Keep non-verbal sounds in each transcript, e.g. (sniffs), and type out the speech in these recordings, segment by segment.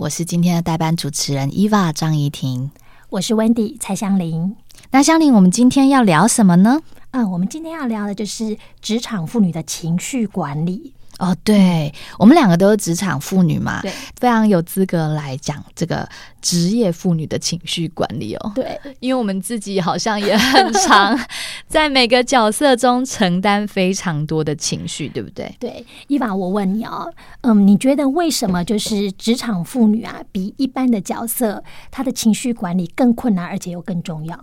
我是今天的代班主持人伊娃张怡婷，我是 Wendy 蔡香玲。那香玲，我们今天要聊什么呢？嗯，我们今天要聊的就是职场妇女的情绪管理。哦，对，我们两个都是职场妇女嘛，对，非常有资格来讲这个职业妇女的情绪管理哦。对，因为我们自己好像也很常 (laughs) 在每个角色中承担非常多的情绪，对不对？对，伊娃，我问你哦，嗯，你觉得为什么就是职场妇女啊，比一般的角色，她的情绪管理更困难，而且又更重要？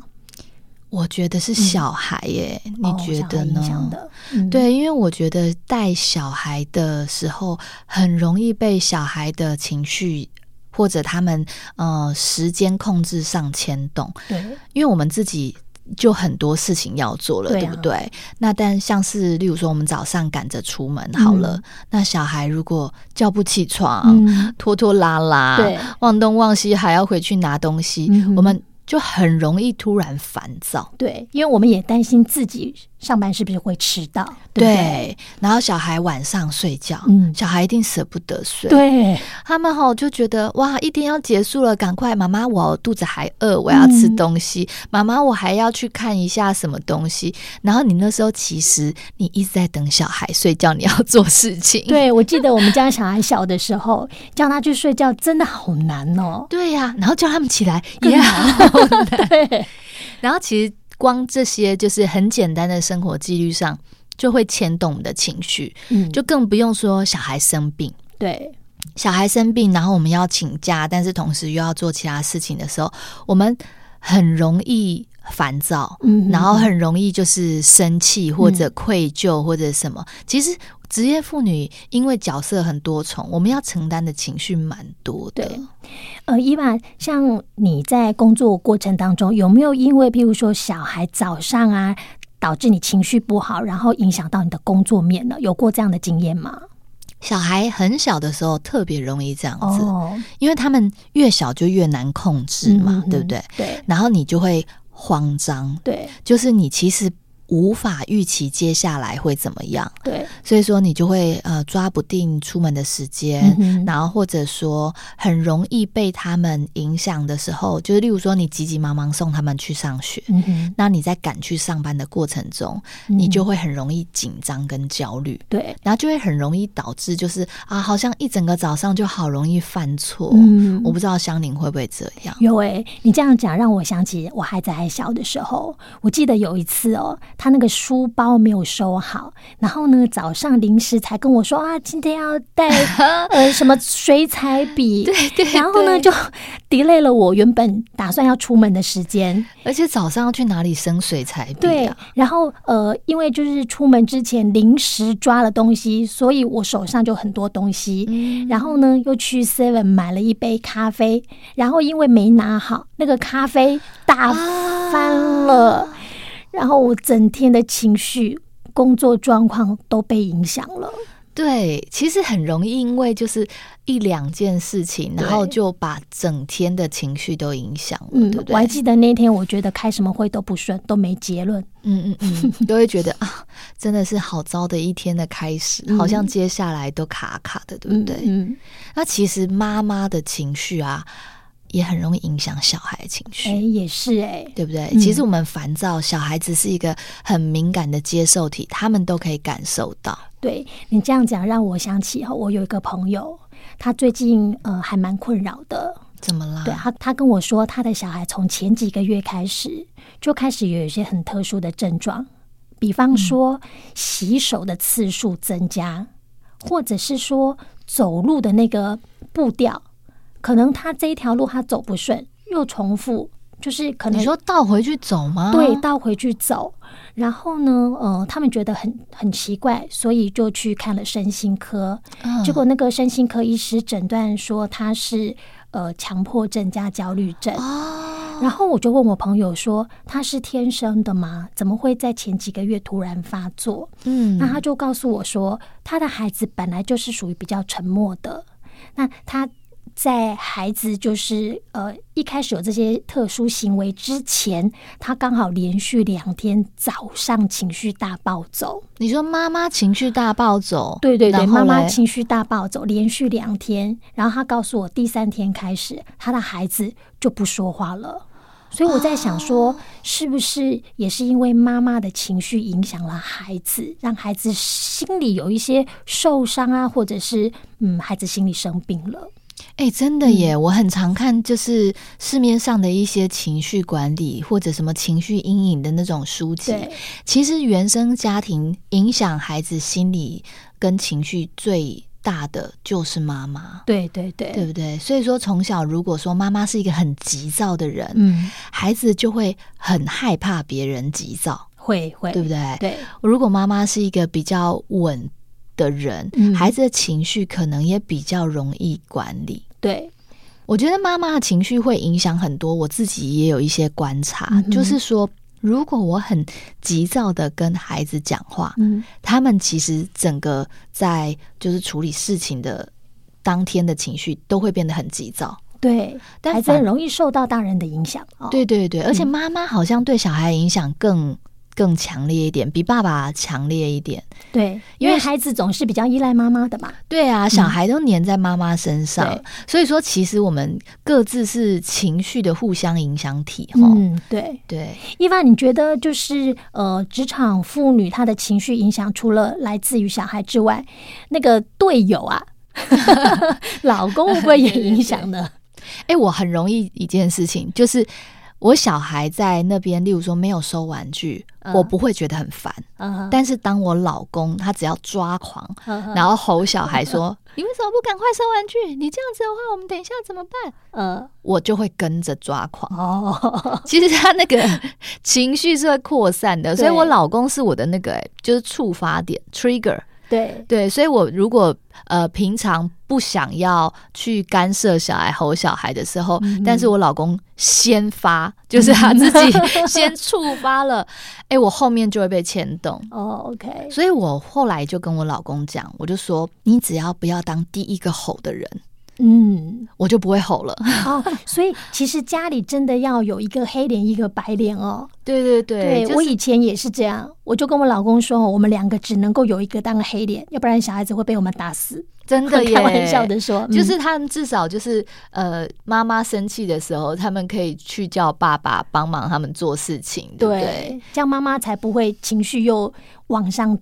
我觉得是小孩耶，嗯、你觉得呢？哦嗯、对，因为我觉得带小孩的时候，很容易被小孩的情绪或者他们呃时间控制上牵动。对，因为我们自己就很多事情要做了，对，啊、对不对？那但像是例如说，我们早上赶着出门好了，嗯、那小孩如果叫不起床，嗯、拖拖拉拉，对，忘东忘西，还要回去拿东西，嗯、我们。就很容易突然烦躁，对，因为我们也担心自己上班是不是会迟到，对，对，然后小孩晚上睡觉，嗯，小孩一定舍不得睡，对，他们吼就觉得哇，一天要结束了，赶快，妈妈，我肚子还饿，我要吃东西，妈妈，我还要去看一下什么东西。然后你那时候其实你一直在等小孩睡觉，你要做事情。对，我记得我们家小孩小的时候，(laughs) 叫他去睡觉真的好难哦。对呀，然后叫他们起来也好。(laughs) 对，然后其实光这些就是很简单的生活纪律上，就会牵动我们的情绪。嗯，就更不用说小孩生病。对，小孩生病，然后我们要请假，但是同时又要做其他事情的时候，我们很容易烦躁，嗯，然后很容易就是生气或者愧疚或者什么。其实。职业妇女因为角色很多重，我们要承担的情绪蛮多的。对，呃，伊娃，像你在工作过程当中，有没有因为譬如说小孩早上啊，导致你情绪不好，然后影响到你的工作面呢？有过这样的经验吗？小孩很小的时候特别容易这样子，哦，因为他们越小就越难控制嘛，嗯，对不对？对，然后你就会慌张，对，就是你其实。无法预期接下来会怎么样，对，所以说你就会呃抓不定出门的时间，嗯、然后或者说很容易被他们影响的时候，就是例如说你急急忙忙送他们去上学，嗯、那你在赶去上班的过程中，嗯、你就会很容易紧张跟焦虑，对，然后就会很容易导致就是啊，好像一整个早上就好容易犯错，嗯，我不知道香伶会不会这样？有诶、欸，你这样讲让我想起我孩子还小的时候，我记得有一次哦，他那个书包。包没有收好，然后呢，早上临时才跟我说啊，今天要带 (laughs) 呃什么水彩笔，(laughs) 对，对对，然后呢就 delay 了我原本打算要出门的时间，而且早上要去哪里生水彩笔啊？对，然后呃，因为就是出门之前临时抓了东西，所以我手上就很多东西，嗯，然后呢又去 Seven 买了一杯咖啡，然后因为没拿好，那个咖啡打翻了。啊然后我整天的情绪、工作状况都被影响了。对，其实很容易因为就是一两件事情，然后就把整天的情绪都影响了。嗯，对不对？我还记得那天，我觉得开什么会都不顺，都没结论。嗯嗯嗯，(laughs) 都会觉得啊，真的是好糟的一天的开始，嗯、好像接下来都卡卡的，对不对？嗯，嗯那其实妈妈的情绪啊。也很容易影响小孩的情绪，哎、欸，也是哎、欸，对不对？嗯、其实我们烦躁，小孩子是一个很敏感的接受体，他们都可以感受到。对，你这样讲，让我想起哈，我有一个朋友，他最近呃还蛮困扰的。怎么了？对他，他跟我说，他的小孩从前几个月开始就开始有一些很特殊的症状，比方说、嗯、洗手的次数增加，或者是说走路的那个步调。可能他这一条路他走不顺，又重复，就是可能你说倒回去走吗？对，倒回去走。然后呢，呃，他们觉得很很奇怪，所以就去看了身心科。嗯、结果那个身心科医师诊断说他是呃强迫症加焦虑症。哦、然后我就问我朋友说，他是天生的吗？怎么会在前几个月突然发作？嗯，那他就告诉我说，他的孩子本来就是属于比较沉默的。那他。在孩子就是呃一开始有这些特殊行为之前，他刚好连续两天早上情绪大暴走。你说妈妈情绪大暴走？对对对，妈妈情绪大暴走，连续两天。然后他告诉我，第三天开始，他的孩子就不说话了。所以我在想说，是不是也是因为妈妈的情绪影响了孩子，让孩子心里有一些受伤啊，或者是嗯，孩子心里生病了？哎、欸，真的耶！嗯、我很常看，就是市面上的一些情绪管理或者什么情绪阴影的那种书籍。其实原生家庭影响孩子心理跟情绪最大的就是妈妈。对对对，对不对？所以说，从小如果说妈妈是一个很急躁的人，嗯，孩子就会很害怕别人急躁，会会，对不对？对。如果妈妈是一个比较稳的人，嗯、孩子的情绪可能也比较容易管理。对，我觉得妈妈的情绪会影响很多。我自己也有一些观察，嗯、就是说，如果我很急躁的跟孩子讲话，嗯，他们其实整个在就是处理事情的当天的情绪都会变得很急躁。对，但孩子很容易受到大人的影响。哦、对对对，而且妈妈好像对小孩影响更。更强烈一点，比爸爸强烈一点。对，因为孩子总是比较依赖妈妈的嘛。对啊，小孩都黏在妈妈身上，嗯、所以说其实我们各自是情绪的互相影响体。嗯，对对。伊娃，你觉得就是呃，职场妇女她的情绪影响，除了来自于小孩之外，那个队友啊，(laughs) 老公会不会也影响呢？(laughs) 哎、欸，我很容易一件事情就是。我小孩在那边，例如说没有收玩具，嗯、我不会觉得很烦。嗯、但是当我老公他只要抓狂，嗯、然后吼小孩说：“嗯、(laughs) 你为什么不赶快收玩具？你这样子的话，我们等一下怎么办？”嗯，(laughs) 我就会跟着抓狂。哦，其实他那个 (laughs) 情绪是会扩散的，所以我老公是我的那个，就是触发点 （trigger）。对对，所以我如果呃平常不想要去干涉小孩吼小孩的时候，嗯、但是我老公先发，就是他自己 (laughs) 先触发了，哎，我后面就会被牵动。哦，OK，所以我后来就跟我老公讲，我就说，你只要不要当第一个吼的人。嗯，我就不会吼了。(laughs) 哦，所以其实家里真的要有一个黑脸，一个白脸哦。对对对，对、就是、我以前也是这样，我就跟我老公说，我们两个只能够有一个当个黑脸，要不然小孩子会被我们打死。真的耶，开玩笑的说，嗯、就是他们至少就是呃，妈妈生气的时候，他们可以去叫爸爸帮忙他们做事情，对不对？对，这样妈妈才不会情绪又往上。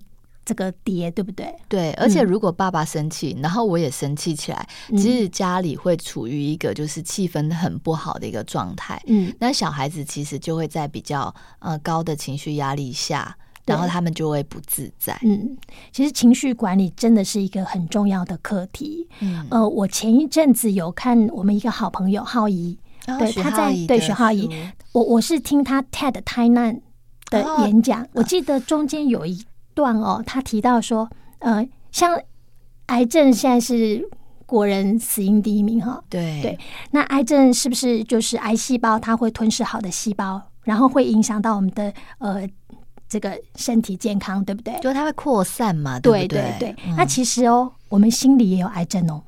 这个爹对不对？对，而且如果爸爸生气，嗯、然后我也生气起来，其实家里会处于一个就是气氛很不好的一个状态。嗯，那小孩子其实就会在比较呃高的情绪压力下，然后他们就会不自在。嗯，其实情绪管理真的是一个很重要的课题。嗯，呃，我前一阵子有看我们一个好朋友浩怡，哦、对，他在对徐浩怡，我我是听他 TED 台南的演讲，哦、我记得中间有一。段哦，他提到说，呃，像癌症现在是国人死因第一名哈。对对，那癌症是不是就是癌细胞它会吞噬好的细胞，然后会影响到我们的呃这个身体健康，对不对？就它会扩散嘛，对不对？对对对。嗯、那其实哦，我们心里也有癌症哦。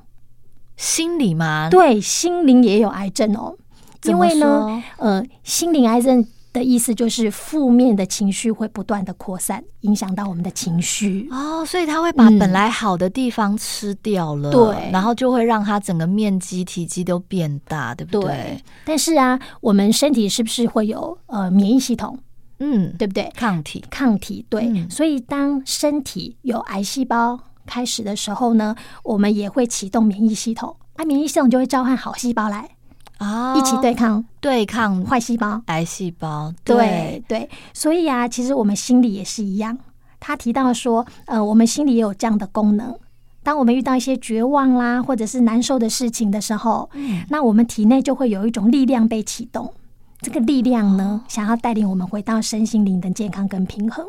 心理吗？对，心灵也有癌症哦。因为呢，呃，心灵癌症。的意思就是负面的情绪会不断的扩散，影响到我们的情绪哦，所以它会把本来好的地方吃掉了，对、嗯，然后就会让它整个面积体积都变大，对不对？对。但是啊，我们身体是不是会有呃免疫系统？嗯，对不对？抗体，抗体，对。嗯、所以当身体有癌细胞开始的时候呢，我们也会启动免疫系统，那、啊、免疫系统就会召唤好细胞来。啊，一起对抗对抗坏细胞、癌细胞，对对，对，所以啊，其实我们心里也是一样。他提到说，呃，我们心里也有这样的功能。当我们遇到一些绝望啦，或者是难受的事情的时候，嗯，那我们体内就会有一种力量被启动。这个力量呢，想要带领我们回到身心灵的健康跟平衡，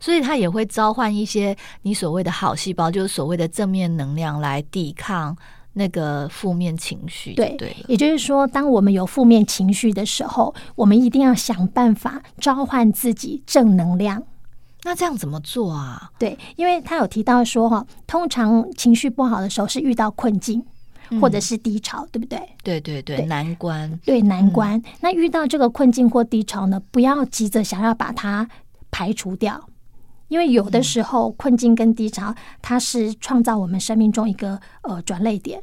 所以它也会召唤一些你所谓的好细胞，就是所谓的正面能量来抵抗。那个负面情绪，对，对，也就是说，当我们有负面情绪的时候，我们一定要想办法召唤自己正能量。那这样怎么做啊？对，因为他有提到说，哈，通常情绪不好的时候是遇到困境，或者是低潮，嗯、对不对？对对对，难关，对难关。嗯、那遇到这个困境或低潮呢，不要急着想要把它排除掉，因为有的时候困境跟低潮，它是创造我们生命中一个呃转捩点。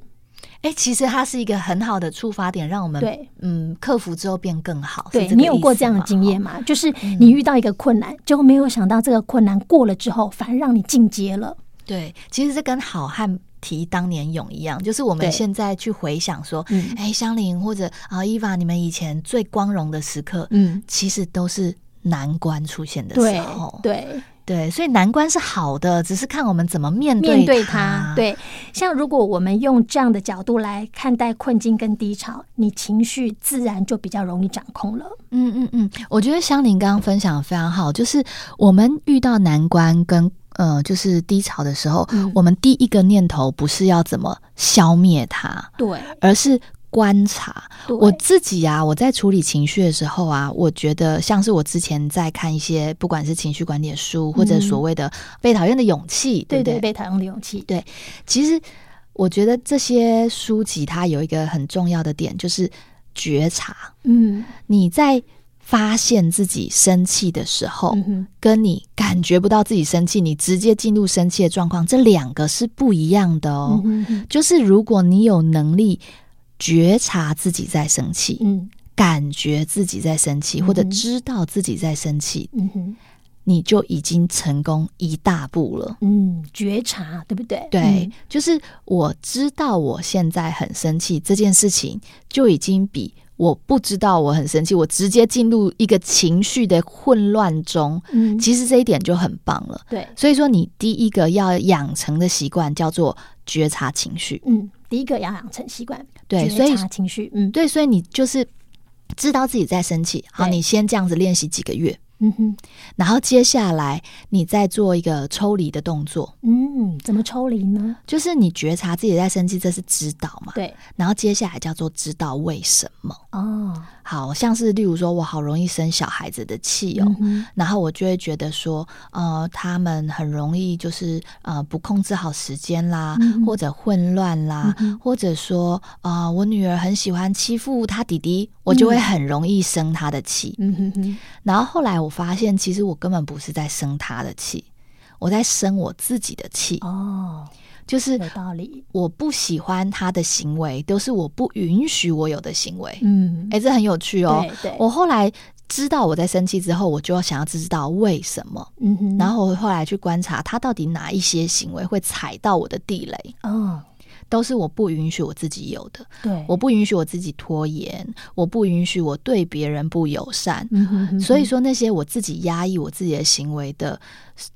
哎，其实它是一个很好的触发点，让我们对嗯克服之后变更好。对，你有过这样的经验吗？就是你遇到一个困难，结果没有想到这个困难过了之后，反而让你进阶了。对，其实这跟好汉提当年勇一样，就是我们现在去回想说，哎，香菱或者啊伊娃，你们以前最光荣的时刻，嗯，其实都是难关出现的时候，对。对对，所以难关是好的，只是看我们怎么面对它。面对它。对，像如果我们用这样的角度来看待困境跟低潮，你情绪自然就比较容易掌控了。嗯嗯嗯，我觉得香菱刚刚分享的非常好，就是我们遇到难关跟呃就是低潮的时候，嗯、我们第一个念头不是要怎么消灭它，对，而是。观察我自己啊，我在处理情绪的时候啊，我觉得像是我之前在看一些，不管是情绪管理的书，或者所谓的被讨厌的勇气，对对，被讨厌的勇气，对。其实我觉得这些书籍它有一个很重要的点，就是觉察。嗯，你在发现自己生气的时候，跟你感觉不到自己生气，你直接进入生气的状况，这两个是不一样的哦。就是如果你有能力。觉察自己在生气，嗯，感觉自己在生气，嗯、或者知道自己在生气，嗯哼，你就已经成功一大步了。嗯，觉察对不对？对，嗯、就是我知道我现在很生气这件事情，就已经比我不知道我很生气，我直接进入一个情绪的混乱中，嗯，其实这一点就很棒了。对，所以说你第一个要养成的习惯叫做觉察情绪。嗯，第一个要养成习惯。对，所以情绪，嗯，对，所以你就是知道自己在生气，好，你先这样子练习几个月。嗯哼，然后接下来你再做一个抽离的动作。嗯，怎么抽离呢？就是你觉察自己在生气，这是知道嘛？对。然后接下来叫做知道为什么。哦，好像是例如说我好容易生小孩子的气哦，嗯、然后我就会觉得说，呃，他们很容易就是呃不控制好时间啦，嗯、或者混乱啦，嗯、或者说啊、呃，我女儿很喜欢欺负她弟弟，我就会很容易生她的气。嗯哼哼。然后后来我。我发现其实我根本不是在生他的气，我在生我自己的气。哦，就是有道理。我不喜欢他的行为，都是我不允许我有的行为。嗯，哎，这很有趣哦。对，对，我后来知道我在生气之后，我就要想要知道为什么。嗯哼，然后我后来去观察他到底哪一些行为会踩到我的地雷。哦。都是我不允许我自己有的，对，我不允许我自己拖延，我不允许我对别人不友善，嗯哼哼，所以说那些我自己压抑我自己的行为的，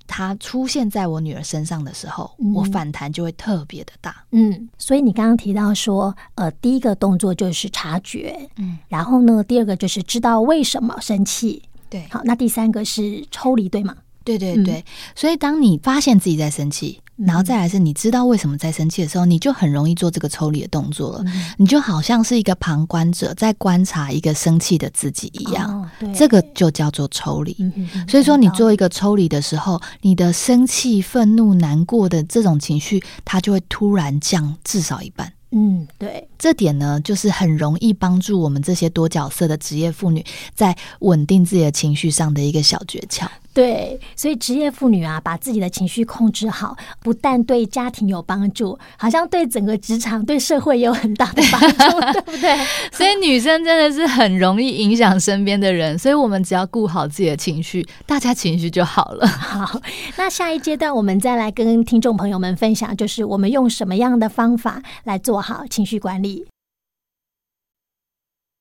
它出现在我女儿身上的时候，嗯、我反弹就会特别的大。嗯，所以你刚刚提到说，呃，第一个动作就是察觉，嗯，然后呢，第二个就是知道为什么生气，对，好，那第三个是抽离，对吗？对对对，嗯、所以当你发现自己在生气。然后再来是，你知道为什么在生气的时候，你就很容易做这个抽离的动作了。嗯、你就好像是一个旁观者在观察一个生气的自己一样，哦、这个就叫做抽离。所以说，你做一个抽离的时候，你的生气、愤怒、难过的这种情绪，它就会突然降至少一半。嗯，对，这点呢，就是很容易帮助我们这些多角色的职业妇女在稳定自己的情绪上的一个小诀窍。对，所以职业妇女啊，把自己的情绪控制好，不但对家庭有帮助，好像对整个职场、对社会也有很大的帮助，(laughs) 对不对？所以女生真的是很容易影响身边的人，所以我们只要顾好自己的情绪，大家情绪就好了。(laughs) 好，那下一阶段我们再来跟听众朋友们分享，就是我们用什么样的方法来做好情绪管理。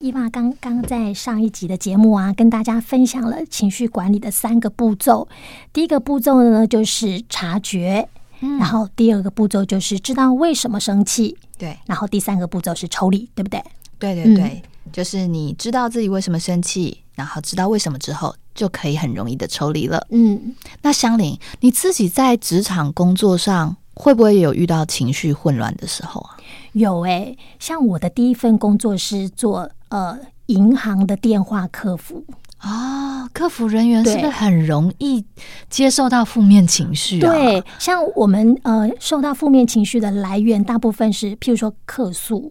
伊娃刚刚在上一集的节目啊，跟大家分享了情绪管理的三个步骤。第一个步骤呢，就是察觉，嗯、然后第二个步骤就是知道为什么生气，对，然后第三个步骤是抽离，对不对？对对对，嗯、就是你知道自己为什么生气，然后知道为什么之后，就可以很容易的抽离了。嗯，那香菱，你自己在职场工作上会不会有遇到情绪混乱的时候啊？有哎、欸，像我的第一份工作是做。呃，银行的电话客服哦，客服人员是不是很容易接受到负面情绪啊？对，像我们呃，受到负面情绪的来源，大部分是譬如说客诉，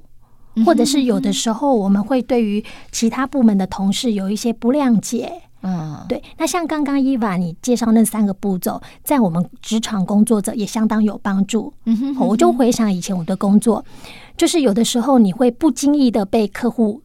或者是有的时候我们会对于其他部门的同事有一些不谅解。嗯，对。那像刚刚伊娃你介绍那三个步骤，在我们职场工作者也相当有帮助。嗯哼，我就回想以前我的工作，就是有的时候你会不经意的被客户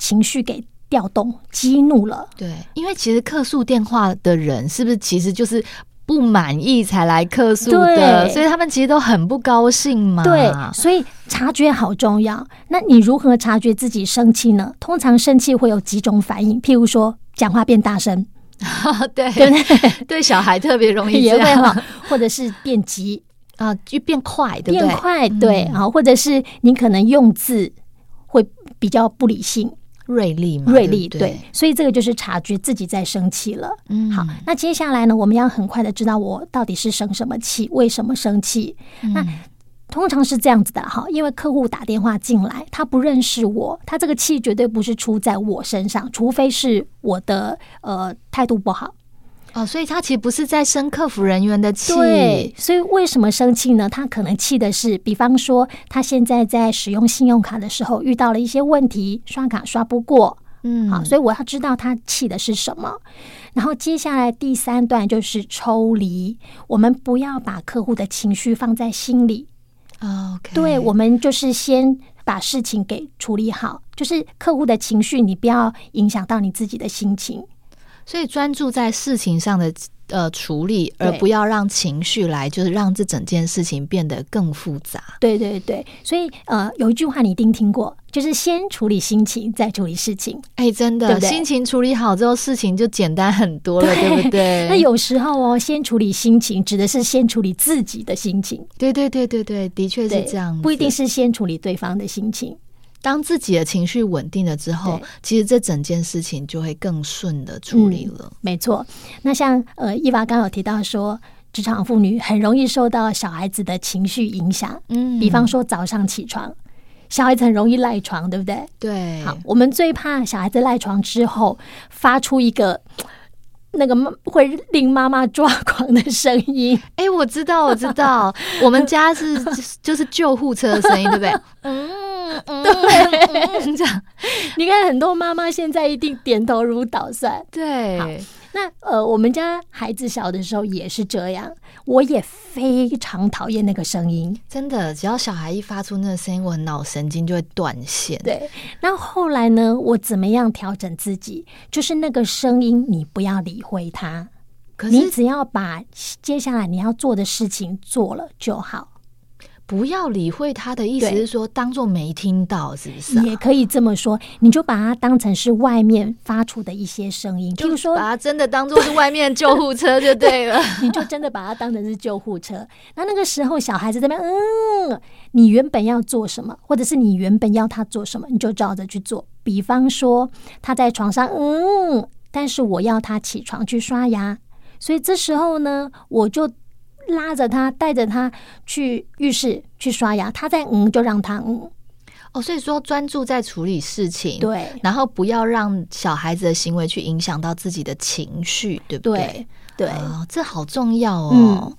情绪给。调动激怒了，对，因为其实客诉电话的人是不是其实就是不满意才来客诉的，所以他们其实都很不高兴嘛。对，所以察觉好重要。那你如何察觉自己生气呢？通常生气会有几种反应，譬如说讲话变大声，(laughs) 对对 (laughs) 对，小孩特别容易这样，或者是变急 (laughs) 啊，就变快，对不对？变快，对啊，或者是你可能用字会比较不理性。锐利嘛，锐利，对，对，所以这个就是察觉自己在生气了。嗯，好，那接下来呢，我们要很快的知道我到底是生什么气，为什么生气？嗯、那通常是这样子的哈，因为客户打电话进来，他不认识我，他这个气绝对不是出在我身上，除非是我的呃态度不好。哦，所以他其实不是在生客服人员的气。对，所以为什么生气呢？他可能气的是，比方说他现在在使用信用卡的时候遇到了一些问题，刷卡刷不过。嗯，好，所以我要知道他气的是什么。然后接下来第三段就是抽离，我们不要把客户的情绪放在心里。OK，对，我们就是先把事情给处理好，就是客户的情绪，你不要影响到你自己的心情。所以专注在事情上的呃处理，而不要让情绪来，就是让这整件事情变得更复杂。对对对，所以呃有一句话你一定听过，就是先处理心情，再处理事情。哎，真的，对对，心情处理好之后，事情就简单很多了，对，对不对？(laughs) 那有时候哦，先处理心情，指的是先处理自己的心情。对对对对对，的确是这样，不一定是先处理对方的心情。当自己的情绪稳定了之后，其实这整件事情就会更顺的处理了。嗯、没错，那像呃，伊娃刚刚有提到说，职场妇女很容易受到小孩子的情绪影响。嗯，比方说早上起床，小孩子很容易赖床，对不对？对。好，我们最怕小孩子赖床之后发出一个 (sniffs) 那个会令妈妈抓狂的声音。哎，我知道，我知道，我们家是 (laughs) 就是救护车的声音，对不对？(laughs) 嗯。嗯，对，这样，你看很多妈妈现在一定点头如捣蒜。对，好，那呃，我们家孩子小的时候也是这样，我也非常讨厌那个声音。真的，只要小孩一发出那个声音，我脑神经就会断线。对，那后来呢，我怎么样调整自己？就是那个声音，你不要理会它，可是你只要把接下来你要做的事情做了就好。不要理会他的意思是说，当做没听到，是不是、啊？也可以这么说，你就把它当成是外面发出的一些声音，就是说，把它真的当做是外面救护车就对了。对，(laughs) 你就真的把它当成是救护车。那那个时候，小孩子这边，嗯，你原本要做什么，或者是你原本要他做什么，你就照着去做。比方说，他在床上，嗯，但是我要他起床去刷牙，所以这时候呢，我就。拉着他，带着他去浴室去刷牙。他在嗯，就让他嗯。哦，所以说专注在处理事情，对，然后不要让小孩子的行为去影响到自己的情绪，对不对？对，对哦，这好重要哦。嗯，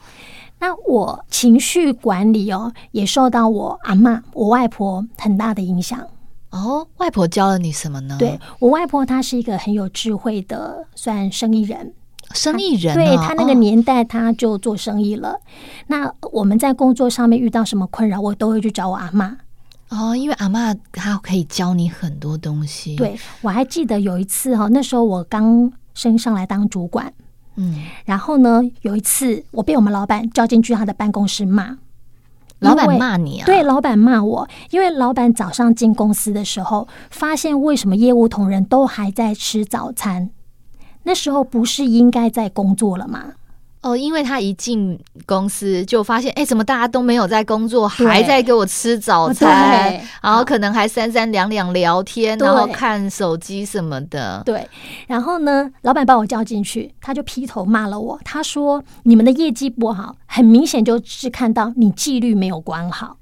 那我情绪管理哦，也受到我阿嬷、我外婆很大的影响。哦，外婆教了你什么呢？对，我外婆，她是一个很有智慧的，算生意人。生意人、啊，对他那个年代，他就做生意了。哦、那我们在工作上面遇到什么困扰，我都会去找我阿妈。哦，因为阿妈她可以教你很多东西。对，我还记得有一次哈，那时候我刚升上来当主管，嗯，然后呢，有一次我被我们老板叫进去他的办公室骂。老板骂你啊？对，老板骂我，因为老板早上进公司的时候，发现为什么业务同仁都还在吃早餐。那时候不是应该在工作了吗？哦，因为他一进公司就发现，哎，怎么大家都没有在工作，还在给我吃早餐，然后可能还三三两两聊天，然后看手机什么的。对，然后呢，老板把我叫进去，他就劈头骂了我。他说：“你们的业绩不好，很明显就是看到你纪律没有管好。”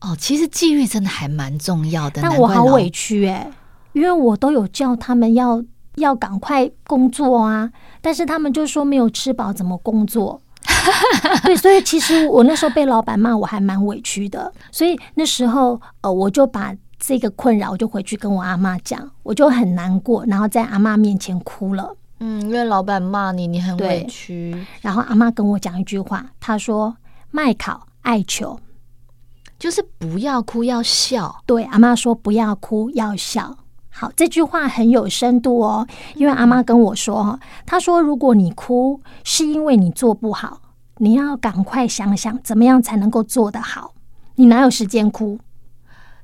哦，其实纪律真的还蛮重要的，但我好委屈哎、欸，因为我都有叫他们要。要赶快工作啊，但是他们就说没有吃饱怎么工作？(laughs) 对，所以其实我那时候被老板骂，我还蛮委屈的。所以那时候，呃，我就把这个困扰，我就回去跟我阿妈讲，我就很难过，然后在阿妈面前哭了。嗯，因为老板骂你，你很委屈。然后阿妈跟我讲一句话，她说：“麦考爱求，就是不要哭，要笑。”对，阿妈说不要哭，要笑。好，这句话很有深度哦，因为阿妈跟我说哈，她说如果你哭是因为你做不好，你要赶快想想怎么样才能够做得好。你哪有时间哭？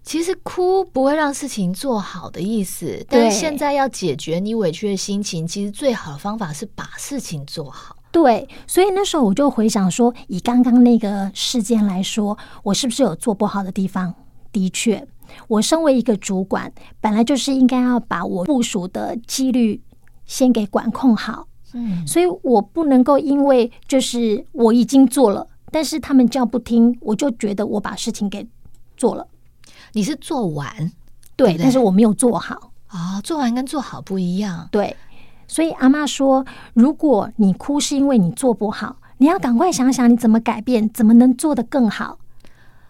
其实哭不会让事情做好的意思，但是现在要解决你委屈的心情，其实最好的方法是把事情做好。对，所以那时候我就回想说，以刚刚那个事件来说，我是不是有做不好的地方？的确，我身为一个主管，本来就是应该要把我部署的纪律先给管控好。嗯，所以我不能够因为就是我已经做了，但是他们叫不听，我就觉得我把事情给做了。你是做完，对，但是我没有做好啊、哦。做完跟做好不一样，对。所以阿妈说，如果你哭是因为你做不好，你要赶快想想你怎么改变，怎么能做得更好。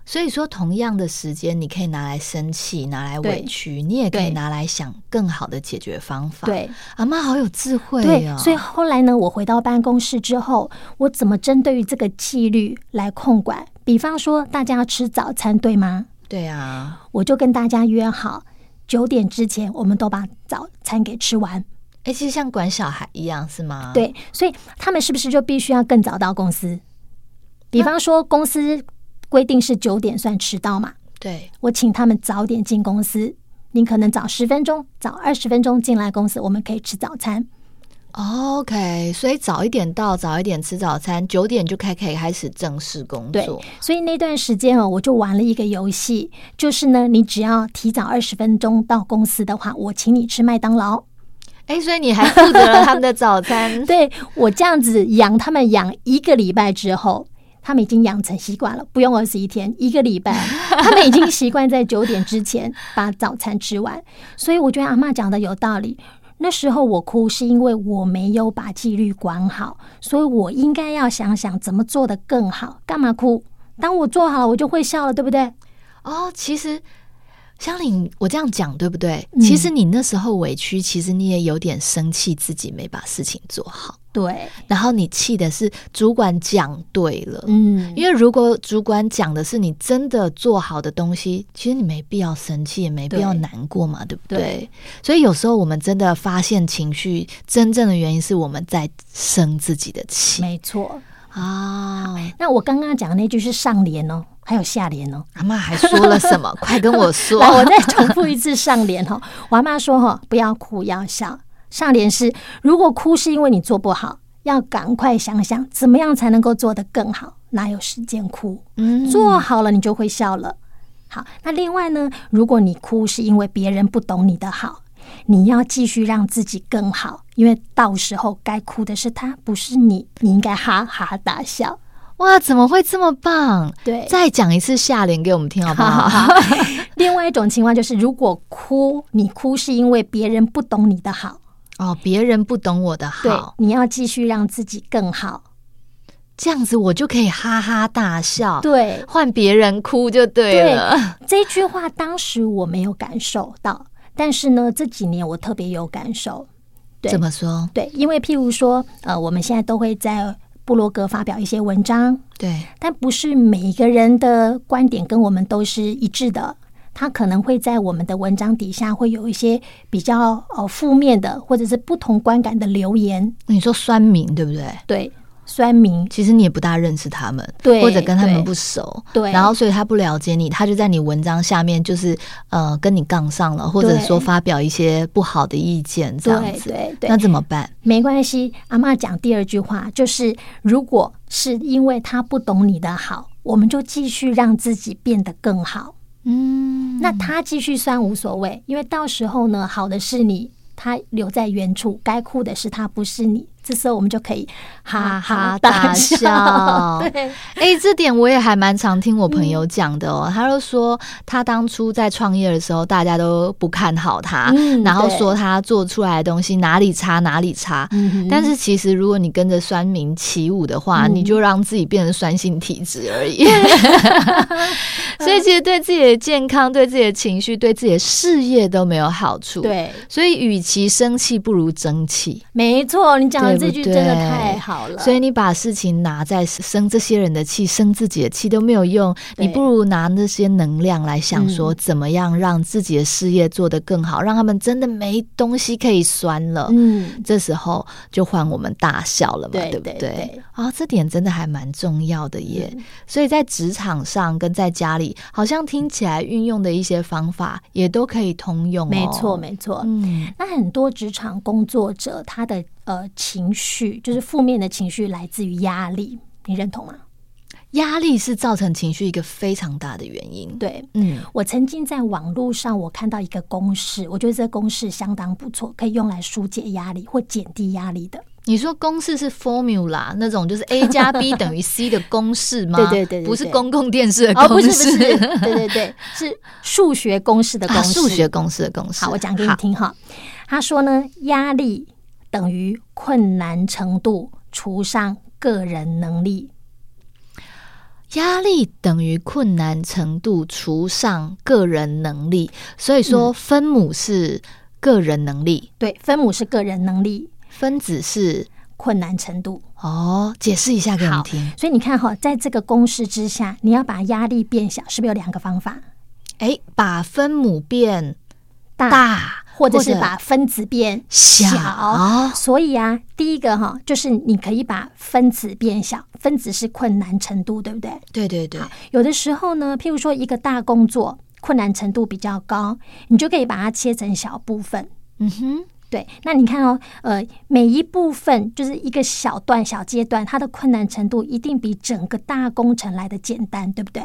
所以说，同样的时间，你可以拿来生气，拿来委屈，你也可以拿来想更好的解决方法。对，阿妈好有智慧哦。对，所以后来呢，我回到办公室之后，我怎么针对于这个纪律来控管？比方说，大家要吃早餐，对吗？对啊，我就跟大家约好，九点之前我们都把早餐给吃完。哎，其实像管小孩一样，是吗？对，所以他们是不是就必须要更早到公司？比方说，公司规定是九点算迟到嘛？对，我请他们早点进公司，你可能早十分钟、早二十分钟进来公司，我们可以吃早餐。OK，所以早一点到，早一点吃早餐，九点就开可以开始正式工作。对，所以那段时间哦，我就玩了一个游戏，就是呢，你只要提早二十分钟到公司的话，我请你吃麦当劳。(laughs) 哎，所以你还负责了他们的早餐？(laughs) 对，我这样子养他们养一个礼拜之后，他们已经养成习惯了，不用二十一天，一个礼拜，(laughs) 他们已经习惯在九点之前把早餐吃完。所以我觉得阿妈讲的有道理。那时候我哭是因为我没有把纪律管好，所以我应该要想想怎么做得更好。干嘛哭？当我做好了，我就会笑了，对不对？哦，其实。香玲，我这样讲对不对？嗯，其实你那时候委屈，其实你也有点生气，自己没把事情做好。对，然后你气的是主管讲对了，嗯，因为如果主管讲的是你真的做好的东西，其实你没必要生气，也没必要难过嘛，对，对不对？对，所以有时候我们真的发现情绪真正的原因是我们在生自己的气，没错啊。那我刚刚讲的那句是上联哦。还有下联哦，阿妈还说了什么？(laughs) 快跟我说！来，我再重复一次上联哈。我阿妈说哈，不要哭，要笑。上联是：如果哭是因为你做不好，要赶快想想怎么样才能够做得更好。哪有时间哭？嗯，做好了你就会笑了。好，那另外呢，如果你哭是因为别人不懂你的好，你要继续让自己更好，因为到时候该哭的是他，不是你。你应该哈哈大笑。哇，怎么会这么棒？对，再讲一次下联给我们听好不好？好好好另外一种情况就是，如果哭，你哭是因为别人不懂你的好哦，别人不懂我的好，对，你要继续让自己更好，这样子我就可以哈哈大笑。对，换别人哭就对了。对，这句话当时我没有感受到，但是呢，这几年我特别有感受。对，怎么说？对，因为譬如说，呃，我们现在都会在。部落格发表一些文章，对，但不是每一个人的观点跟我们都是一致的。他可能会在我们的文章底下会有一些比较呃负面的，或者是不同观感的留言。你说酸民对不对？对。酸民，其实你也不大认识他们，对，或者跟他们不熟，对，然后所以他不了解你，他就在你文章下面就是呃跟你杠上了，或者说发表一些不好的意见这样子，对对对，那怎么办？没关系，阿妈讲第二句话就是，如果是因为他不懂你的好，我们就继续让自己变得更好。嗯，那他继续酸无所谓，因为到时候呢，好的是你，他留在原处，该哭的是他，不是你。这时候我们就可以哈哈大大笑。笑。(laughs) 对，哎、欸，这点我也还蛮常听我朋友讲的哦。嗯、他就说，他当初在创业的时候，大家都不看好他，嗯、然后说他做出来的东西哪里差哪里差。嗯、但是其实，如果你跟着酸民起舞的话，嗯、你就让自己变成酸性体质而已。(laughs) 所以，其实对自己的健康、对自己的情绪、对自己的事业都没有好处。对，所以与其生气，不如争气。没错，你讲的这句真的太好了。所以你把事情拿在生这些人的气、生自己的气都没有用，你不如拿那些能量来想说，怎么样让自己的事业做得更好，让他们真的没东西可以酸了。嗯，这时候就换我们大笑了嘛，对不对？啊，这点真的还蛮重要的耶。所以在职场上跟在家里，好像听起来运用的一些方法也都可以通用。没错，没错。嗯，那很多职场工作者他的。呃，情绪就是负面的情绪，来自于压力，你认同吗？压力是造成情绪一个非常大的原因。对，嗯，我曾经在网络上我看到一个公式，我觉得这个公式相当不错，可以用来疏解压力或减低压力的。你说公式是 formula 那种，就是 A 加 B (laughs) 等于 C 的公式吗？对，对，对对对，不是公共电视的公式，哦、不是不是，对对对，是数学公式的公式，数、啊、学公式的公式。好，我讲给你听哈。他说呢，压力。等于困难程度除上个人能力，压力等于困难程度除上个人能力，所以说分母是个人能力，嗯、对，分母是个人能力，分子是困难程度。哦，解释一下给你听。所以你看哈，在这个公式之下，你要把压力变小，是不是有两个方法？哎，把分母变大。大或者是把分子变小，小，所以啊，第一个哈，就是你可以把分子变小，分子是困难程度，对不对？对对对。有的时候呢，譬如说一个大工作困难程度比较高，你就可以把它切成小部分。嗯哼，对。那你看哦，呃，每一部分就是一个小段、小阶段，它的困难程度一定比整个大工程来的简单，对不对？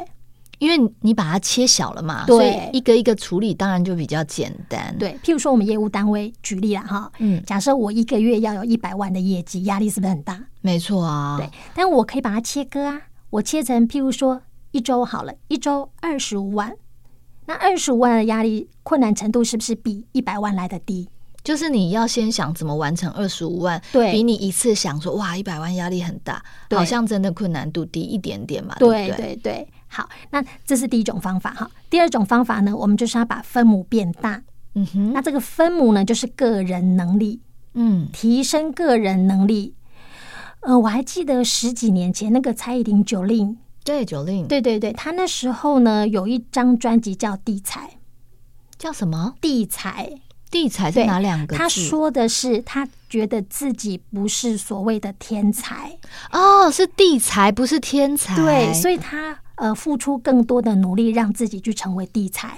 因为你把它切小了嘛，所以一个一个处理当然就比较简单。对，譬如说我们业务单位举例了哈，嗯，假设我一个月要有一百万的业绩，压力是不是很大？没错啊，对，但我可以把它切割啊，我切成譬如说一周好了，一周二十五万，那二十五万的压力困难程度是不是比一百万来的低？就是你要先想怎么完成二十五万，对，比你一次想说哇一百万压力很大，好像真的困难度低一点点嘛，对对？对对。好，那这是第一种方法哈。第二种方法呢，我们就是要把分母变大。嗯哼，那这个分母呢，就是个人能力。嗯，提升个人能力。呃，我还记得十几年前那个蔡依林 Jolin，对 Jolin，对对对，他那时候呢有一张专辑叫《地才》，叫什么？地才，地才是哪两个？他说的是他觉得自己不是所谓的天才哦，是地才，不是天才。对，所以他。呃，付出更多的努力，让自己去成为地才，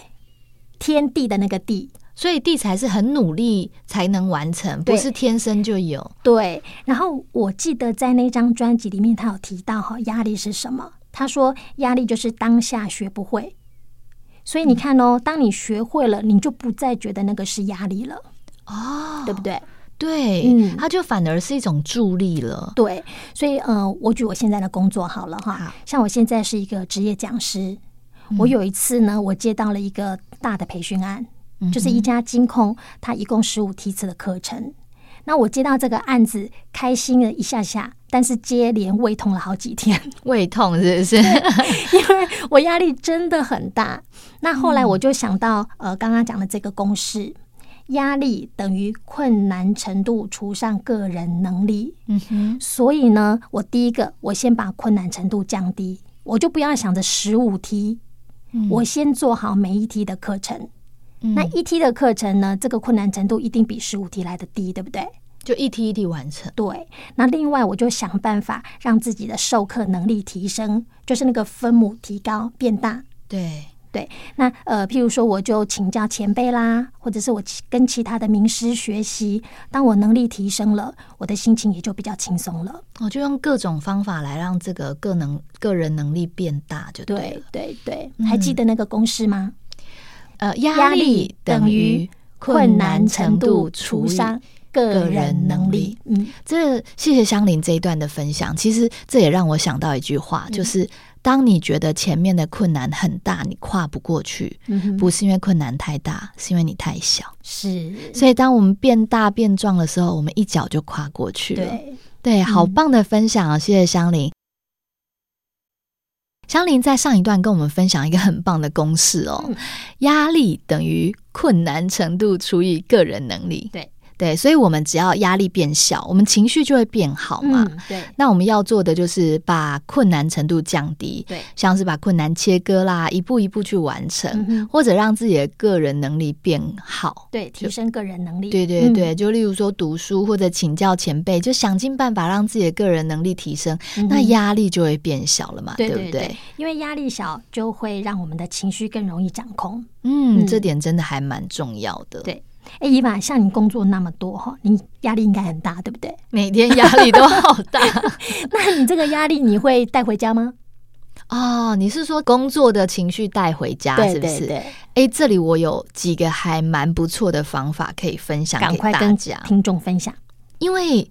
天地的那个地，所以地才是很努力才能完成，不是天生就有。对。然后我记得在那张专辑里面，他有提到哈，压力是什么？他说压力就是当下学不会。所以你看哦，当你学会了，你就不再觉得那个是压力了。哦，对不对？对，嗯，它就反而是一种助力了。对，所以，呃，我举我现在的工作好了哈，像我现在是一个职业讲师，嗯，我有一次呢，我接到了一个大的培训案，嗯，就是一家金控，它一共十五梯次的课程。那我接到这个案子，开心了一下下，但是接连胃痛了好几天。(laughs) 胃痛是不是？(laughs) 因为我压力真的很大。那后来我就想到，呃，刚刚讲的这个公式。压力等于困难程度除上个人能力。嗯哼，所以呢，我第一个，我先把困难程度降低，我就不要想着十五题，嗯，我先做好每一题的课程。嗯，那一题的课程呢，这个困难程度一定比十五题来得低，对不对？就一题一题完成。对，那另外我就想办法让自己的授课能力提升，就是那个分母提高变大。对。对，那呃，譬如说，我就请教前辈啦，或者是我跟其他的名师学习。当我能力提升了，我的心情也就比较轻松了。我就用各种方法来让这个个能个人能力变大，就对了。对对对，还记得那个公式吗？嗯、呃，压力等于困难程度除以个人能力。嗯，这谢谢香菱这一段的分享。其实这也让我想到一句话，嗯、就是当你觉得前面的困难很大，你跨不过去，嗯、不是因为困难太大，是因为你太小。是，所以当我们变大变壮的时候，我们一脚就跨过去了。对，对，好棒的分享啊！谢谢香菱。香菱在上一段跟我们分享一个很棒的公式哦，嗯、压力等于困难程度除以个人能力。对。对，所以，我们只要压力变小，我们情绪就会变好嘛。嗯、对，那我们要做的就是把困难程度降低。对，像是把困难切割啦，一步一步去完成，嗯、或者让自己的个人能力变好。对，提升个人能力。对对对，嗯、就例如说读书或者请教前辈，就想尽办法让自己的个人能力提升，嗯、那压力就会变小了嘛，对，对，对，对不对？因为压力小，就会让我们的情绪更容易掌控。嗯，嗯这点真的还蛮重要的。对。哎，伊娃，像你工作那么多哈，你压力应该很大，对不对？(laughs) 每天压力都好大。(laughs) 那你这个压力你会带回家吗？哦，你是说工作的情绪带回家是不是？哎，这里我有几个还蛮不错的方法可以分享给大家，赶快跟听众分享，因为。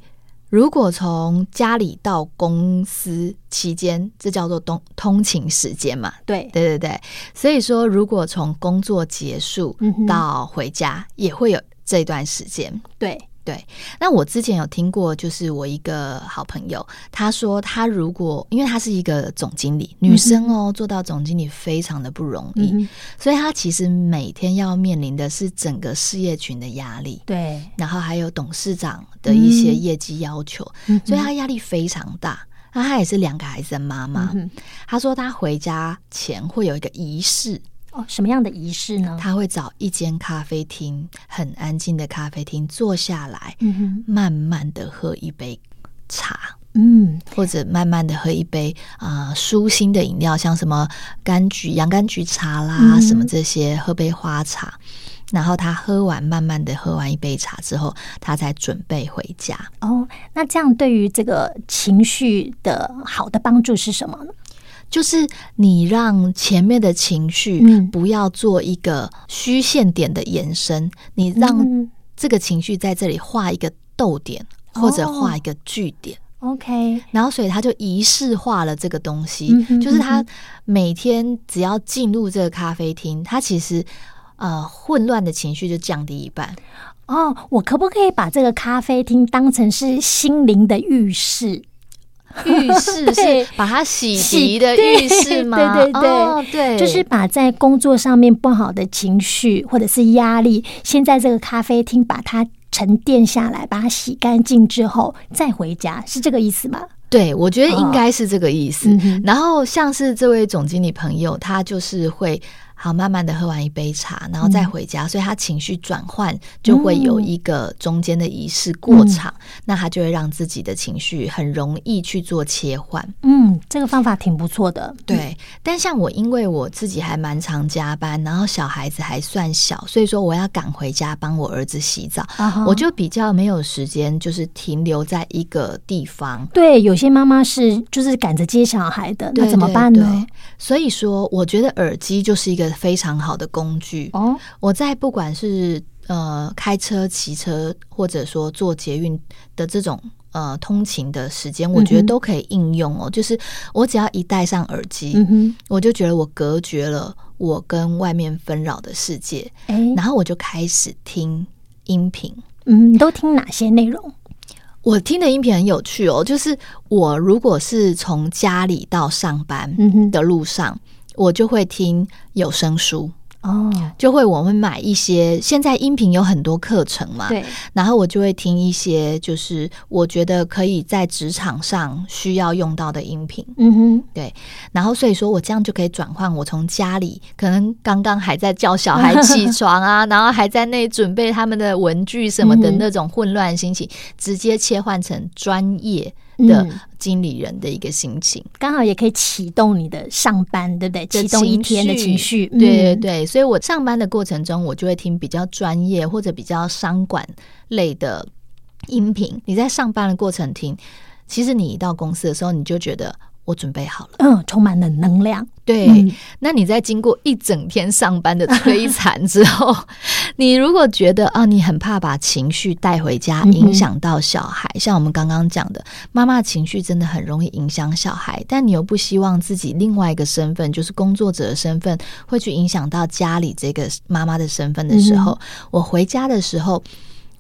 如果从家里到公司期间，这叫做通通勤时间嘛？对对对对，所以说如果从工作结束到回家，也会有这段时间。对。对，那我之前有听过，就是我一个好朋友，他说他如果因为他是一个总经理，女生哦，做到总经理非常的不容易，嗯、所以他其实每天要面临的是整个事业群的压力，对，然后还有董事长的一些业绩要求，嗯、所以他压力非常大。那他也是两个孩子的妈妈，他说他回家前会有一个仪式。哦，什么样的仪式呢？他会找一间咖啡厅，很安静的咖啡厅，坐下来，嗯，慢慢的喝一杯茶，嗯，或者慢慢的喝一杯啊、呃、舒心的饮料，像什么柑橘、洋甘菊茶啦，嗯、什么这些，喝杯花茶。然后他喝完，慢慢的喝完一杯茶之后，他才准备回家。哦，那这样对于这个情绪的好的帮助是什么呢？就是你让前面的情绪不要做一个虚线点的延伸，嗯、你让这个情绪在这里画一个逗点，嗯、或者画一个句点。哦、OK，然后所以他就仪式化了这个东西，嗯、哼就是他每天只要进入这个咖啡厅，他其实呃混乱的情绪就降低一半。哦，我可不可以把这个咖啡厅当成是心灵的浴室？浴室是把它洗涤的浴室吗？对对对，对，哦、对，就是把在工作上面不好的情绪或者是压力，先在这个咖啡厅把它沉淀下来，把它洗干净之后再回家，是这个意思吗？对，我觉得应该是这个意思。哦嗯、然后像是这位总经理朋友，他就是会。好，慢慢的喝完一杯茶，然后再回家，嗯、所以他情绪转换就会有一个中间的仪式过场，嗯、那他就会让自己的情绪很容易去做切换。嗯，这个方法挺不错的。对，但像我，因为我自己还蛮常加班，然后小孩子还算小，所以说我要赶回家帮我儿子洗澡，啊、我就比较没有时间，就是停留在一个地方。对，有些妈妈是就是赶着接小孩的，那怎么办呢？对对对，所以说，我觉得耳机就是一个。非常好的工具哦！我在不管是呃开车、骑车，或者说坐捷运的这种呃通勤的时间，我觉得都可以应用哦。嗯、就是我只要一戴上耳机，嗯、我就觉得我隔绝了我跟外面纷扰的世界，欸、然后我就开始听音频。嗯，你都听哪些内容？我听的音频很有趣哦，就是我如果是从家里到上班的路上。嗯我就会听有声书哦，就会我会买一些。现在音频有很多课程嘛，对。然后我就会听一些，就是我觉得可以在职场上需要用到的音频。嗯哼，对。然后所以说我这样就可以转换我从家里可能刚刚还在叫小孩起床啊，(laughs) 然后还在那准备他们的文具什么的那种混乱心情，直接切换成专业的经理人的一个心情，嗯、刚好也可以启动你的上班，对不对？启动一天的情绪，对对对。所以我上班的过程中，我就会听比较专业或者比较商管类的音频。你在上班的过程听，其实你一到公司的时候，你就觉得。我准备好了，嗯，充满了能量。对，嗯、那你在经过一整天上班的摧残之后，(laughs) 你如果觉得啊，你很怕把情绪带回家，影响到小孩，嗯、像我们刚刚讲的，妈妈情绪真的很容易影响小孩，但你又不希望自己另外一个身份，就是工作者的身份，会去影响到家里这个妈妈的身份的时候，嗯、我回家的时候，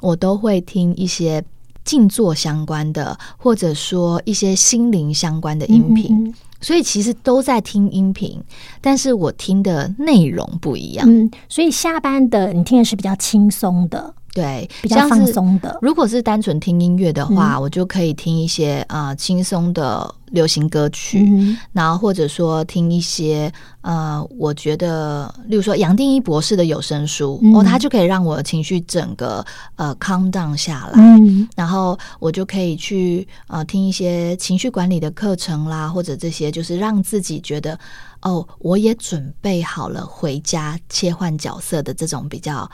我都会听一些。静坐相关的，或者说一些心灵相关的音频，嗯嗯，所以其实都在听音频，但是我听的内容不一样。嗯，所以下班的你听的是比较轻松的。对，比较放松的。如果是单纯听音乐的话，嗯、我就可以听一些啊轻松的流行歌曲，嗯、然后或者说听一些呃，我觉得，例如说杨定一博士的有声书，嗯、哦，他就可以让我的情绪整个呃 calm down 下来，嗯、然后我就可以去呃听一些情绪管理的课程啦，或者这些就是让自己觉得哦，我也准备好了回家切换角色的这种比较。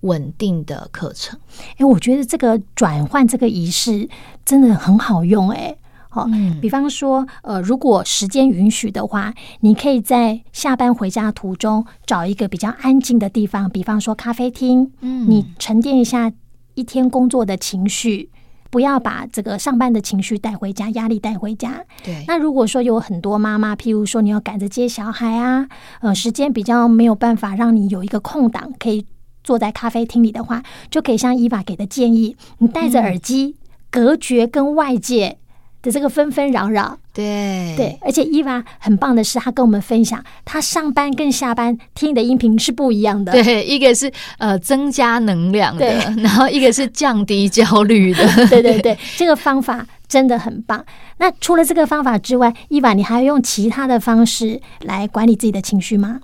稳定的课程，哎，我觉得这个转换这个仪式真的很好用，哎，好，比方说，呃，如果时间允许的话，你可以在下班回家途中找一个比较安静的地方，比方说咖啡厅，嗯，你沉淀一下一天工作的情绪，不要把这个上班的情绪带回家，压力带回家。对，那如果说有很多妈妈，譬如说你要赶着接小孩啊，呃，时间比较没有办法让你有一个空档可以。坐在咖啡厅里的话，就可以像伊娃给的建议，你戴着耳机，隔绝跟外界的这个纷纷扰扰。对对，而且伊娃很棒的是，他跟我们分享，他上班跟下班听的音频是不一样的。对，一个是呃增加能量的，对 (laughs) 然后一个是降低焦虑的。(laughs) 对对对，这个方法真的很棒。那除了这个方法之外，伊娃，你还要用其他的方式来管理自己的情绪吗？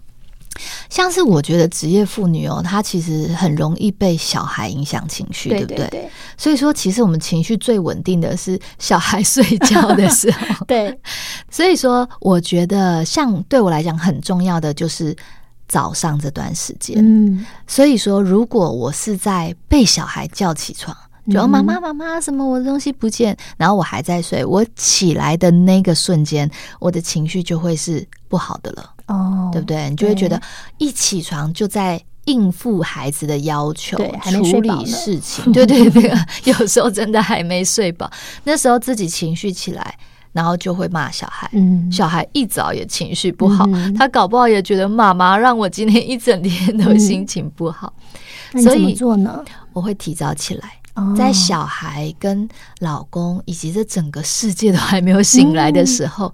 像是我觉得职业妇女哦，她其实很容易被小孩影响情绪，对，对不对？对，所以说，其实我们情绪最稳定的是小孩睡觉的时候。(laughs) 对，所以说，我觉得像对我来讲很重要的就是早上这段时间。嗯，所以说，如果我是在被小孩叫起床。就妈妈妈妈，什么我的东西不见，然后我还在睡，我起来的那个瞬间，我的情绪就会是不好的了，哦，对不对？你就会觉得一起床就在应付孩子的要求，对，处理事情，对对对，(laughs) 有时候真的还没睡饱，那时候自己情绪起来，然后就会骂小孩，嗯，小孩一早也情绪不好，嗯、他搞不好也觉得妈妈让我今天一整天都心情不好，嗯、所以怎么做呢？我会提早起来。在小孩跟老公以及这整个世界都还没有醒来的时候，嗯、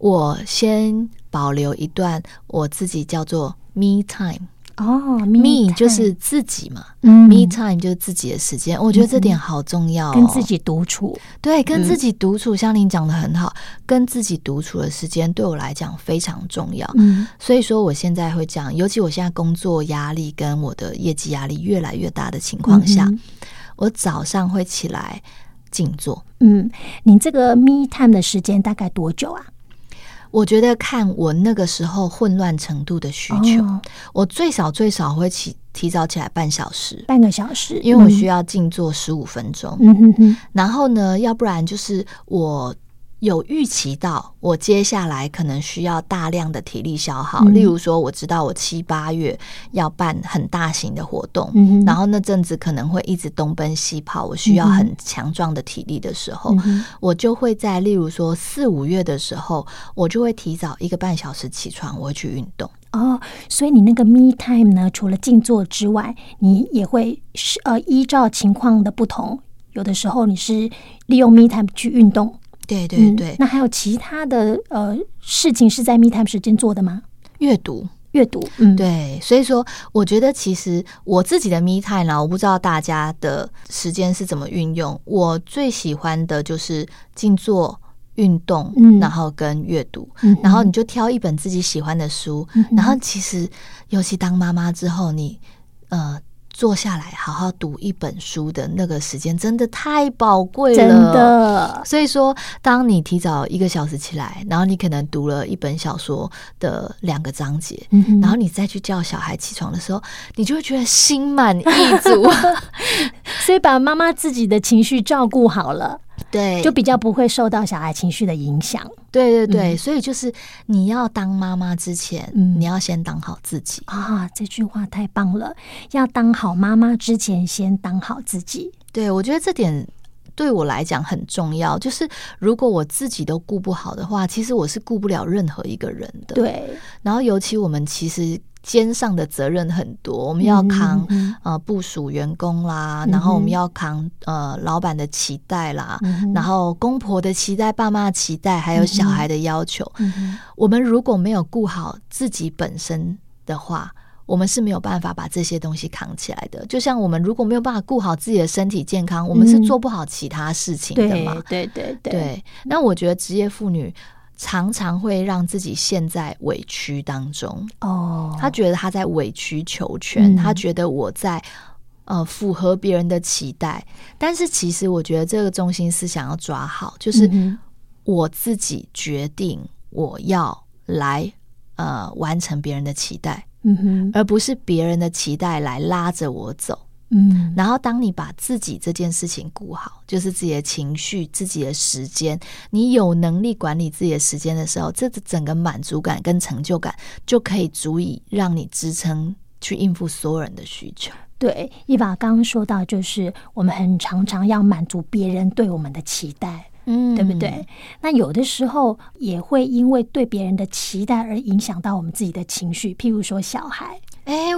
我先保留一段我自己叫做 me time 哦，me, 就是自己嘛，嗯，me time 就是自己的时间，我觉得这点好重要、哦，跟自己独处，对，跟自己独处，像您讲的很好，跟自己独处的时间对我来讲非常重要，嗯，所以说我现在会讲，尤其我现在工作压力跟我的业绩压力越来越大的情况下。嗯我早上会起来静坐。嗯，你这个 me time 的时间大概多久啊？我觉得看我那个时候混乱程度的需求，哦、我最少最少会起提早起来半小时，半个小时，因为我需要静坐十五分钟。嗯哼哼，然后呢，要不然就是我。有预期到我接下来可能需要大量的体力消耗，嗯、例如说我知道我七八月要办很大型的活动，嗯、然后那阵子可能会一直东奔西跑，我需要很强壮的体力的时候，嗯、我就会在例如说四五月的时候，我就会提早一个半小时起床，我会去运动。哦，所以你那个 me time 呢，除了静坐之外，你也会是呃依照情况的不同，有的时候你是利用 me time 去运动。对对对、嗯，那还有其他的呃事情是在 me time 时间做的吗？阅读，阅读，嗯，对，所以说我觉得其实我自己的 me time 呢，我不知道大家的时间是怎么运用。我最喜欢的就是静坐、运动，嗯、然后跟阅读，嗯、然后你就挑一本自己喜欢的书，嗯、然后其实尤其当妈妈之后，你呃。坐下来好好读一本书的那个时间真的太宝贵了，真的。所以说，当你提早一个小时起来，然后你可能读了一本小说的两个章节，嗯、然后你再去叫小孩起床的时候，你就会觉得心满意足。(laughs) 所以把妈妈自己的情绪照顾好了，对，就比较不会受到小孩情绪的影响。对对对，嗯、所以就是你要当妈妈之前，嗯、你要先当好自己啊！这句话太棒了，要当好妈妈之前，先当好自己。对，我觉得这点。对我来讲很重要，就是如果我自己都顾不好的话，其实我是顾不了任何一个人的。对，然后尤其我们其实肩上的责任很多，我们要扛、嗯、呃部署员工啦，嗯、然后我们要扛呃老板的期待啦，嗯、然后公婆的期待、爸妈的期待，还有小孩的要求。嗯、我们如果没有顾好自己本身的话，我们是没有办法把这些东西扛起来的。就像我们如果没有办法顾好自己的身体健康，嗯、我们是做不好其他事情的嘛。对对对，对。那我觉得职业妇女常常会让自己陷在委屈当中。哦，他觉得他在委曲求全，她、嗯、觉得我在呃符合别人的期待。但是其实我觉得这个中心思想要抓好，就是我自己决定我要来呃完成别人的期待。嗯哼，而不是别人的期待来拉着我走。嗯，然后当你把自己这件事情顾好，就是自己的情绪、自己的时间，你有能力管理自己的时间的时候，这整个满足感跟成就感就可以足以让你支撑去应付所有人的需求。对，伊娃刚刚说到，就是我们很常常要满足别人对我们的期待。嗯，对不对？那有的时候也会因为对别人的期待而影响到我们自己的情绪，譬如说小孩。哎，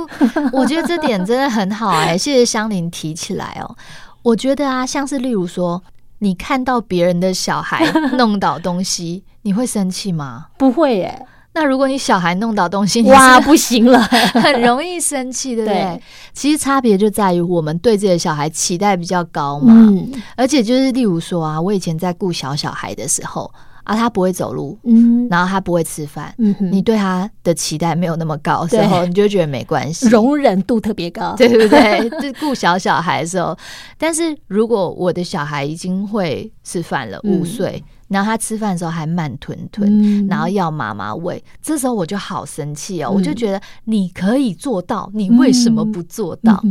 我觉得这点真的很好哎，(laughs) 谢谢香菱提起来哦。我觉得啊，像是例如说，你看到别人的小孩弄倒东西，你会生气吗？不会耶。那如果你小孩弄倒东西，哇，不行了，(laughs) 很容易生气，对不对？对，其实差别就在于我们对自己的小孩期待比较高嘛。嗯，而且就是例如说啊，我以前在顾小小孩的时候啊，他不会走路，嗯，然后他不会吃饭，嗯哼，你对他的期待没有那么高的时候，你就觉得没关系，容忍度特别高，(laughs) 对不对？就顾小小孩的时候，但是如果我的小孩已经会吃饭了，五岁。然后他吃饭的时候还慢吞吞，嗯、然后要妈妈喂，这时候我就好生气哦，嗯、我就觉得你可以做到，你为什么不做到？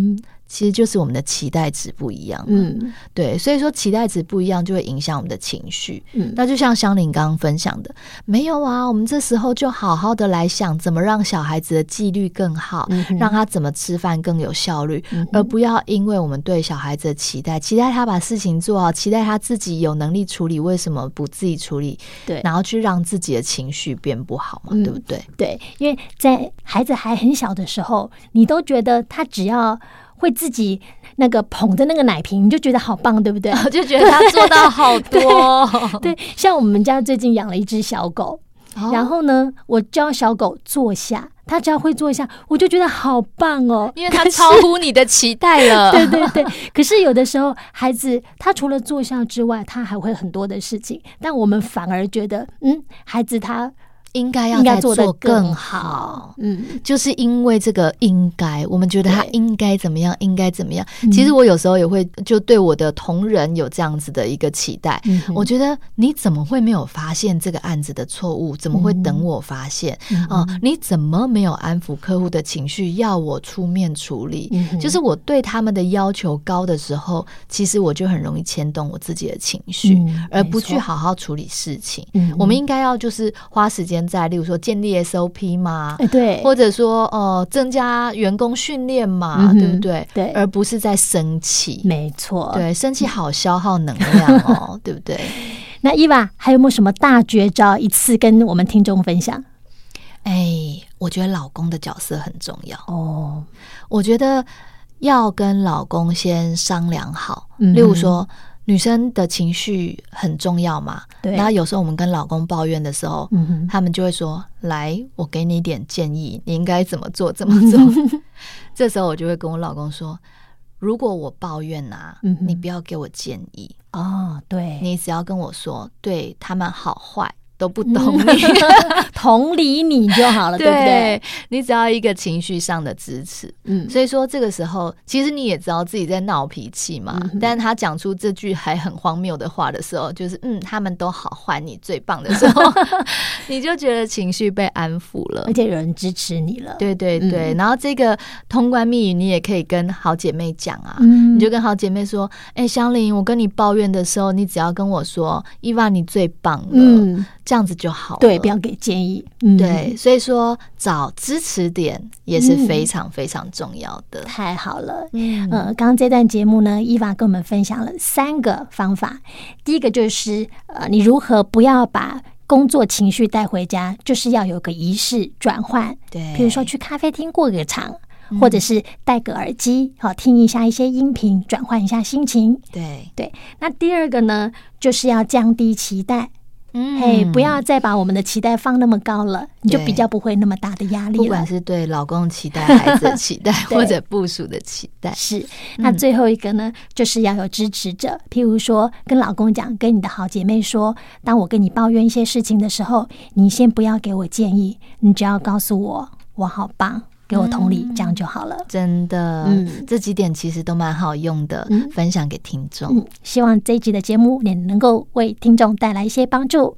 其实就是我们的期待值不一样，嗯，对，所以说期待值不一样就会影响我们的情绪，嗯，那就像香玲刚刚分享的，没有啊，我们这时候就好好的来想怎么让小孩子的纪律更好，嗯、让他怎么吃饭更有效率，嗯、而不要因为我们对小孩子的期待，期待他把事情做好，期待他自己有能力处理，为什么不自己处理？对，然后去让自己的情绪变不好嘛，嗯、对不对？对，因为在孩子还很小的时候，你都觉得他只要。会自己那个捧着那个奶瓶，你就觉得好棒，对不对？我 (laughs) 就觉得他做到好多。(laughs) 对，对，像我们家最近养了一只小狗，哦、然后呢，我教小狗坐下，它只要会坐下，我就觉得好棒哦，因为它超乎你的期待了。(laughs) 对对对，可是有的时候，孩子他除了坐下之外，他还会很多的事情，但我们反而觉得，嗯，孩子他。应该要再做更好，嗯，就是因为这个应该，我们觉得他应该怎么样，应该怎么样。其实我有时候也会就对我的同仁有这样子的一个期待，我觉得你怎么会没有发现这个案子的错误？怎么会等我发现啊？你怎么没有安抚客户的情绪，要我出面处理？就是我对他们的要求高的时候，其实我就很容易牵动我自己的情绪，而不去好好处理事情。我们应该要就是花时间。在，例如说建立 SOP 嘛，对，或者说呃增加员工训练嘛，对不对？对，而不是在生气，没错，对，生气好消耗能量哦，(laughs) 对不对？那伊娃还有没有什么大绝招，一次跟我们听众分享？哎，我觉得老公的角色很重要哦，我觉得要跟老公先商量好，嗯、例如说。女生的情绪很重要嘛？对。然后有时候我们跟老公抱怨的时候，嗯、哼他们就会说：“来，我给你一点建议，你应该怎么做？怎么做？” (laughs) 这时候我就会跟我老公说：“如果我抱怨啊，你不要给我建议哦。对，你只要跟我说，对他们好坏，都不懂你，(laughs) 同理你就好了，对不对？你只要一个情绪上的支持，嗯，所以说这个时候，其实你也知道自己在闹脾气嘛。嗯、但是他讲出这句还很荒谬的话的时候，就是嗯，他们都好坏，你最棒的时候，(laughs) 你就觉得情绪被安抚了，而且有人支持你了。对对对，嗯、然后这个通关密语，你也可以跟好姐妹讲啊，嗯、你就跟好姐妹说，哎、欸，香菱，我跟你抱怨的时候，你只要跟我说，伊娃你最棒了。嗯这样子就好了，对，不要给建议。嗯、对，所以说找支持点也是非常非常重要的。嗯、太好了，嗯，呃，刚刚这段节目呢，伊娃跟我们分享了三个方法。第一个就是，呃，你如何不要把工作情绪带回家，就是要有个仪式转换。对，比如说去咖啡厅过个场，嗯、或者是戴个耳机，好听一下一些音频，转换一下心情。对对。那第二个呢，就是要降低期待。嗯，嘿，不要再把我们的期待放那么高了，你就比较不会那么大的压力了。不管是对老公期待、孩子的 (laughs) 期待，或者部署的期待，是。那最后一个呢，就是要有支持者，譬如说跟老公讲，跟你的好姐妹说，当我跟你抱怨一些事情的时候，你先不要给我建议，你只要告诉我，我好棒。给我同理，这样就好了。真的，嗯，这几点其实都蛮好用的，嗯，分享给听众。嗯，希望这一集的节目也能够为听众带来一些帮助。